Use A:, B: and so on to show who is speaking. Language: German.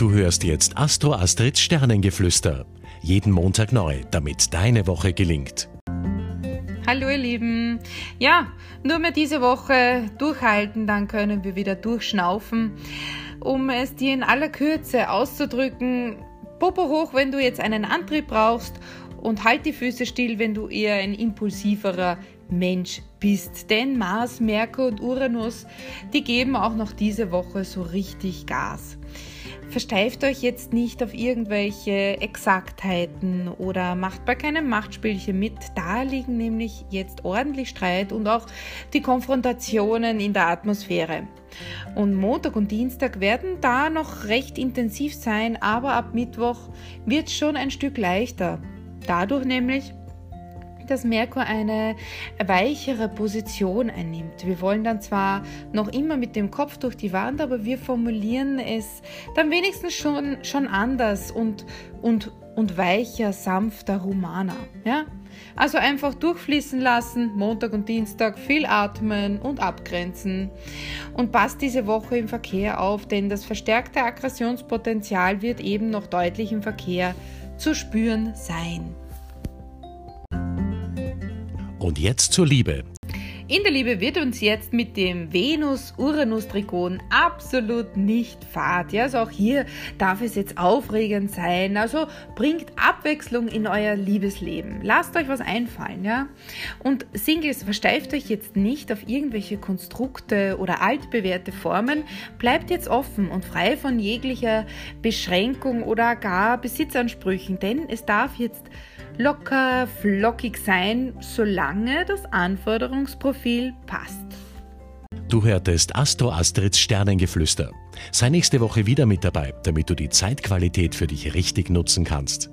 A: Du hörst jetzt Astro Astrids Sternengeflüster. Jeden Montag neu, damit deine Woche gelingt.
B: Hallo ihr Lieben. Ja, nur mehr diese Woche durchhalten, dann können wir wieder durchschnaufen. Um es dir in aller Kürze auszudrücken, Popo hoch, wenn du jetzt einen Antrieb brauchst und halt die Füße still, wenn du eher ein impulsiverer Mensch bist. Denn Mars, Merkur und Uranus, die geben auch noch diese Woche so richtig Gas. Versteift euch jetzt nicht auf irgendwelche Exaktheiten oder macht bei keinem Machtspielchen mit. Da liegen nämlich jetzt ordentlich Streit und auch die Konfrontationen in der Atmosphäre. Und Montag und Dienstag werden da noch recht intensiv sein, aber ab Mittwoch wird es schon ein Stück leichter. Dadurch nämlich, dass Merkur eine weichere Position einnimmt. Wir wollen dann zwar noch immer mit dem Kopf durch die Wand, aber wir formulieren es dann wenigstens schon, schon anders und, und, und weicher, sanfter, humaner. Ja? Also einfach durchfließen lassen, Montag und Dienstag viel atmen und abgrenzen. Und passt diese Woche im Verkehr auf, denn das verstärkte Aggressionspotenzial wird eben noch deutlich im Verkehr zu spüren sein.
A: Und jetzt zur Liebe.
B: In der Liebe wird uns jetzt mit dem Venus-Uranus-Trigon absolut nicht fad. Ja, also auch hier darf es jetzt aufregend sein. Also bringt Abwechslung in euer Liebesleben. Lasst euch was einfallen, ja. Und Singles, versteift euch jetzt nicht auf irgendwelche Konstrukte oder altbewährte Formen. Bleibt jetzt offen und frei von jeglicher Beschränkung oder gar Besitzansprüchen, denn es darf jetzt locker, flockig sein, solange das Anforderungsprofil passt.
A: Du hörtest Astro Astrids Sternengeflüster. Sei nächste Woche wieder mit dabei, damit du die Zeitqualität für dich richtig nutzen kannst.